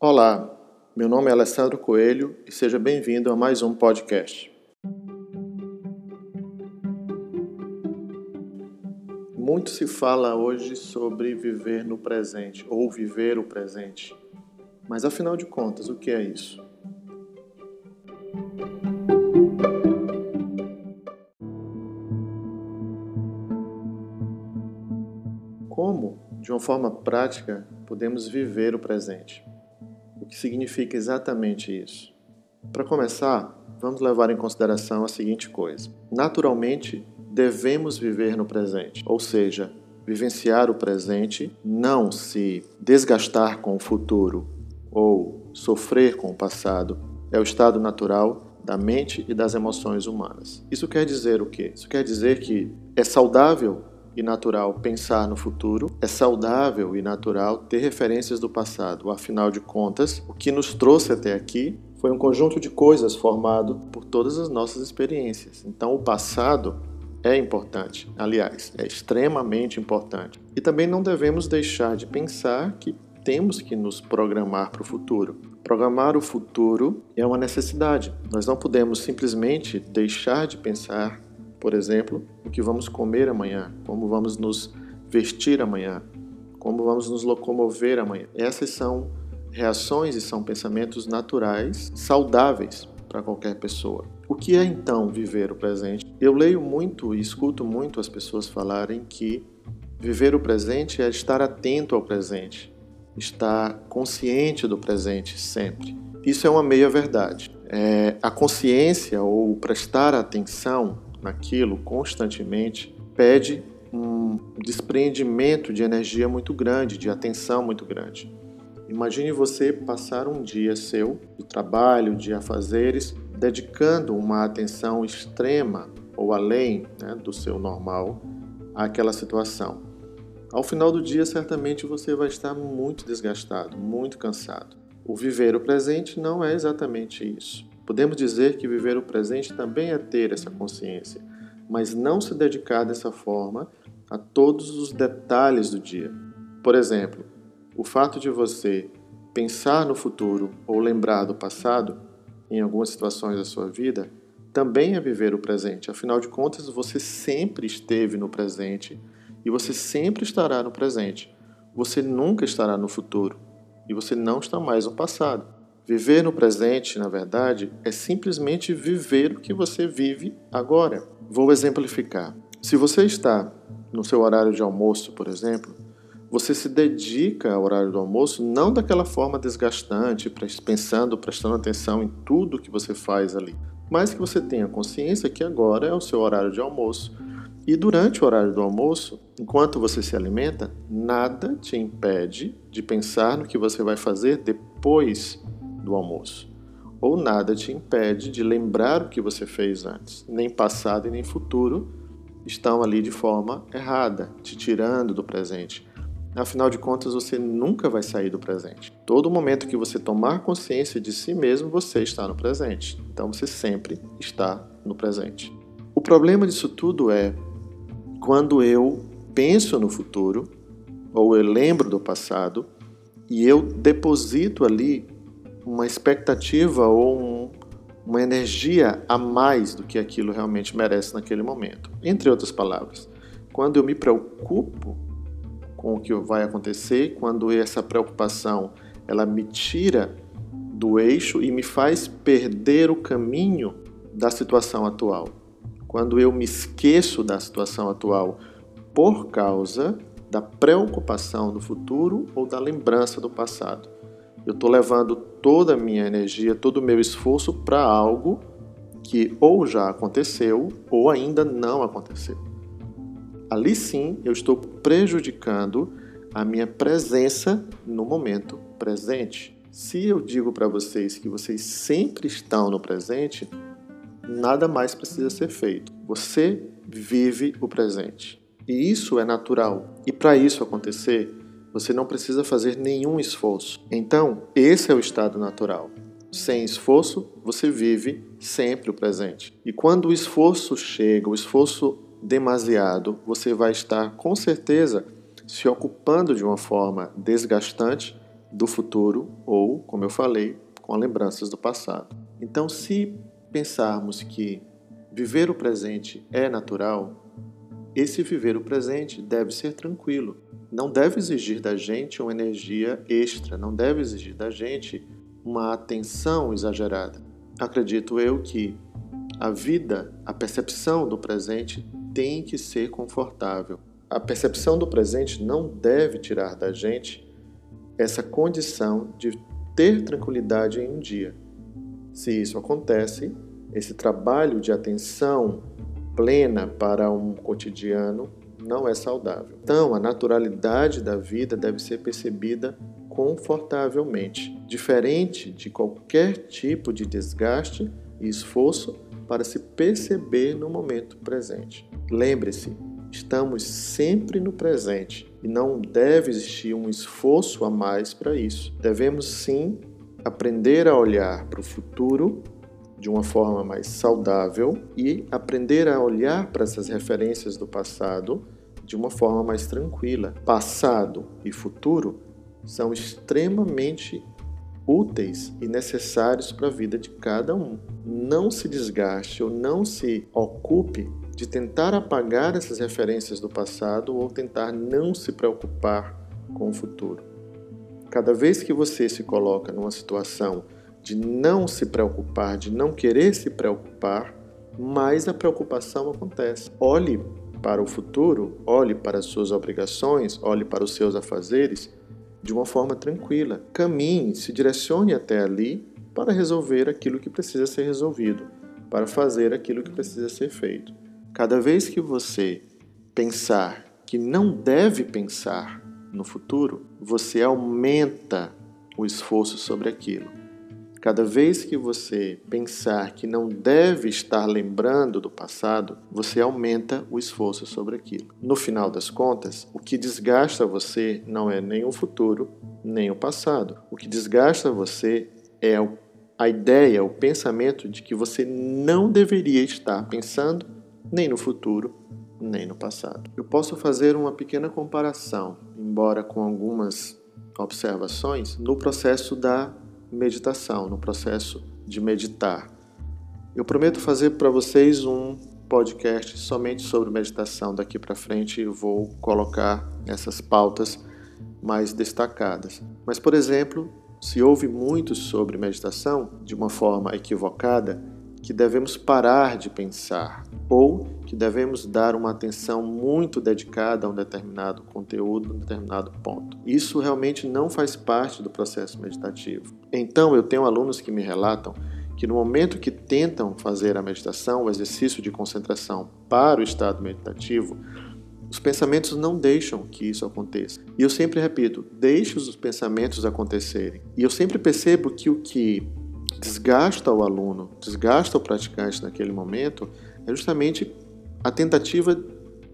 Olá, meu nome é Alessandro Coelho e seja bem-vindo a mais um podcast. Muito se fala hoje sobre viver no presente ou viver o presente. Mas afinal de contas, o que é isso? Como, de uma forma prática, podemos viver o presente? Que significa exatamente isso? Para começar, vamos levar em consideração a seguinte coisa: naturalmente, devemos viver no presente, ou seja, vivenciar o presente, não se desgastar com o futuro ou sofrer com o passado, é o estado natural da mente e das emoções humanas. Isso quer dizer o quê? Isso quer dizer que é saudável e natural pensar no futuro, é saudável e natural ter referências do passado. Afinal de contas, o que nos trouxe até aqui foi um conjunto de coisas formado por todas as nossas experiências. Então, o passado é importante, aliás, é extremamente importante. E também não devemos deixar de pensar que temos que nos programar para o futuro. Programar o futuro é uma necessidade. Nós não podemos simplesmente deixar de pensar por exemplo, o que vamos comer amanhã, como vamos nos vestir amanhã, como vamos nos locomover amanhã. Essas são reações e são pensamentos naturais, saudáveis para qualquer pessoa. O que é então viver o presente? Eu leio muito e escuto muito as pessoas falarem que viver o presente é estar atento ao presente, estar consciente do presente sempre. Isso é uma meia verdade. É, a consciência ou prestar atenção naquilo constantemente pede um desprendimento de energia muito grande, de atenção muito grande. Imagine você passar um dia seu de trabalho, de afazeres, dedicando uma atenção extrema ou além né, do seu normal àquela situação. Ao final do dia, certamente você vai estar muito desgastado, muito cansado. O viver o presente não é exatamente isso. Podemos dizer que viver o presente também é ter essa consciência, mas não se dedicar dessa forma a todos os detalhes do dia. Por exemplo, o fato de você pensar no futuro ou lembrar do passado em algumas situações da sua vida também é viver o presente. Afinal de contas, você sempre esteve no presente e você sempre estará no presente. Você nunca estará no futuro e você não está mais no passado. Viver no presente, na verdade, é simplesmente viver o que você vive agora. Vou exemplificar. Se você está no seu horário de almoço, por exemplo, você se dedica ao horário do almoço não daquela forma desgastante, pensando, prestando atenção em tudo que você faz ali, mas que você tenha consciência que agora é o seu horário de almoço. E durante o horário do almoço, enquanto você se alimenta, nada te impede de pensar no que você vai fazer depois do almoço. Ou nada te impede de lembrar o que você fez antes. Nem passado e nem futuro estão ali de forma errada, te tirando do presente. Afinal de contas, você nunca vai sair do presente. Todo momento que você tomar consciência de si mesmo, você está no presente. Então você sempre está no presente. O problema disso tudo é quando eu penso no futuro, ou eu lembro do passado, e eu deposito ali uma expectativa ou um, uma energia a mais do que aquilo realmente merece naquele momento. Entre outras palavras, quando eu me preocupo com o que vai acontecer, quando essa preocupação ela me tira do eixo e me faz perder o caminho da situação atual. Quando eu me esqueço da situação atual por causa da preocupação do futuro ou da lembrança do passado. Eu estou levando toda a minha energia, todo o meu esforço para algo que ou já aconteceu ou ainda não aconteceu. Ali sim eu estou prejudicando a minha presença no momento presente. Se eu digo para vocês que vocês sempre estão no presente, nada mais precisa ser feito. Você vive o presente. E isso é natural. E para isso acontecer, você não precisa fazer nenhum esforço. Então, esse é o estado natural. Sem esforço, você vive sempre o presente. E quando o esforço chega, o esforço demasiado, você vai estar com certeza se ocupando de uma forma desgastante do futuro ou, como eu falei, com lembranças do passado. Então, se pensarmos que viver o presente é natural, esse viver o presente deve ser tranquilo. Não deve exigir da gente uma energia extra, não deve exigir da gente uma atenção exagerada. Acredito eu que a vida, a percepção do presente tem que ser confortável. A percepção do presente não deve tirar da gente essa condição de ter tranquilidade em um dia. Se isso acontece, esse trabalho de atenção plena para um cotidiano não é saudável. Então, a naturalidade da vida deve ser percebida confortavelmente, diferente de qualquer tipo de desgaste e esforço para se perceber no momento presente. Lembre-se, estamos sempre no presente e não deve existir um esforço a mais para isso. Devemos sim aprender a olhar para o futuro de uma forma mais saudável e aprender a olhar para essas referências do passado de uma forma mais tranquila. Passado e futuro são extremamente úteis e necessários para a vida de cada um. Não se desgaste ou não se ocupe de tentar apagar essas referências do passado ou tentar não se preocupar com o futuro. Cada vez que você se coloca numa situação de não se preocupar, de não querer se preocupar, mais a preocupação acontece. Olhe para o futuro, olhe para as suas obrigações, olhe para os seus afazeres de uma forma tranquila. Caminhe, se direcione até ali para resolver aquilo que precisa ser resolvido, para fazer aquilo que precisa ser feito. Cada vez que você pensar que não deve pensar no futuro, você aumenta o esforço sobre aquilo. Cada vez que você pensar que não deve estar lembrando do passado, você aumenta o esforço sobre aquilo. No final das contas, o que desgasta você não é nem o futuro, nem o passado. O que desgasta você é a ideia, o pensamento de que você não deveria estar pensando nem no futuro, nem no passado. Eu posso fazer uma pequena comparação, embora com algumas observações, no processo da meditação, no processo de meditar. Eu prometo fazer para vocês um podcast somente sobre meditação. Daqui para frente eu vou colocar essas pautas mais destacadas. Mas, por exemplo, se ouve muito sobre meditação de uma forma equivocada, que devemos parar de pensar ou que devemos dar uma atenção muito dedicada a um determinado conteúdo, um determinado ponto. Isso realmente não faz parte do processo meditativo. Então, eu tenho alunos que me relatam que no momento que tentam fazer a meditação, o exercício de concentração para o estado meditativo, os pensamentos não deixam que isso aconteça. E eu sempre repito, deixe os pensamentos acontecerem. E eu sempre percebo que o que desgasta o aluno, desgasta o praticante naquele momento, é justamente a tentativa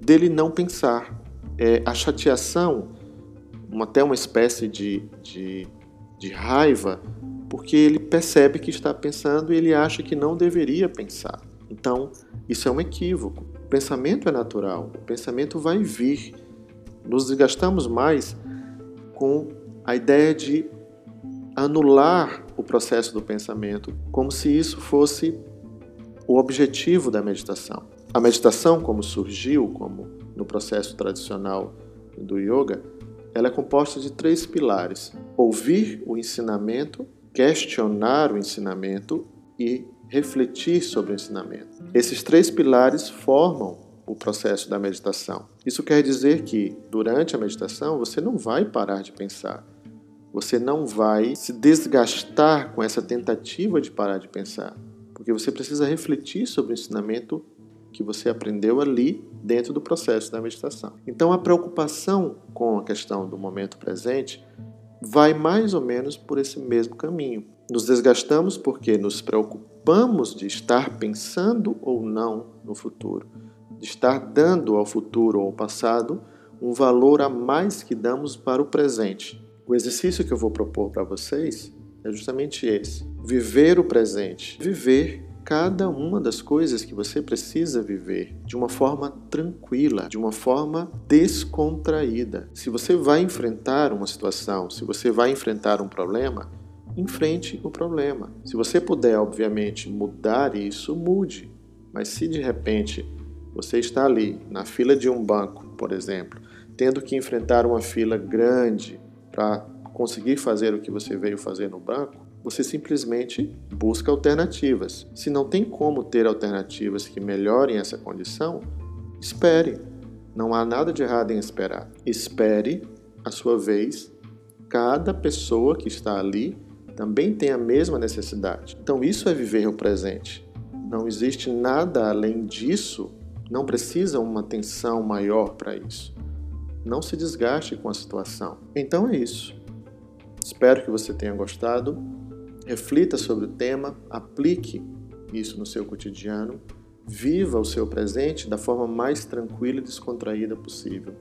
dele não pensar. É a chateação, uma, até uma espécie de, de, de raiva, porque ele percebe que está pensando e ele acha que não deveria pensar. Então, isso é um equívoco. O pensamento é natural, o pensamento vai vir. Nos desgastamos mais com a ideia de anular o processo do pensamento, como se isso fosse o objetivo da meditação. A meditação, como surgiu, como no processo tradicional do yoga, ela é composta de três pilares: ouvir o ensinamento, questionar o ensinamento e refletir sobre o ensinamento. Esses três pilares formam o processo da meditação. Isso quer dizer que durante a meditação você não vai parar de pensar. Você não vai se desgastar com essa tentativa de parar de pensar, porque você precisa refletir sobre o ensinamento que você aprendeu ali dentro do processo da meditação. Então, a preocupação com a questão do momento presente vai mais ou menos por esse mesmo caminho. Nos desgastamos porque nos preocupamos de estar pensando ou não no futuro, de estar dando ao futuro ou ao passado um valor a mais que damos para o presente. O exercício que eu vou propor para vocês é justamente esse: viver o presente, viver cada uma das coisas que você precisa viver de uma forma tranquila, de uma forma descontraída. Se você vai enfrentar uma situação, se você vai enfrentar um problema, enfrente o problema. Se você puder, obviamente, mudar isso, mude. Mas se de repente você está ali na fila de um banco, por exemplo, tendo que enfrentar uma fila grande para conseguir fazer o que você veio fazer no banco, você simplesmente busca alternativas. Se não tem como ter alternativas que melhorem essa condição, espere. Não há nada de errado em esperar. Espere a sua vez. Cada pessoa que está ali também tem a mesma necessidade. Então, isso é viver o presente. Não existe nada além disso, não precisa uma atenção maior para isso. Não se desgaste com a situação. Então é isso. Espero que você tenha gostado. Reflita sobre o tema, aplique isso no seu cotidiano, viva o seu presente da forma mais tranquila e descontraída possível.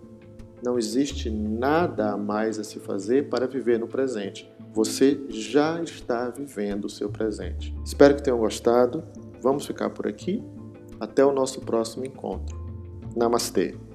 Não existe nada a mais a se fazer para viver no presente. Você já está vivendo o seu presente. Espero que tenham gostado. Vamos ficar por aqui. Até o nosso próximo encontro. Namastê!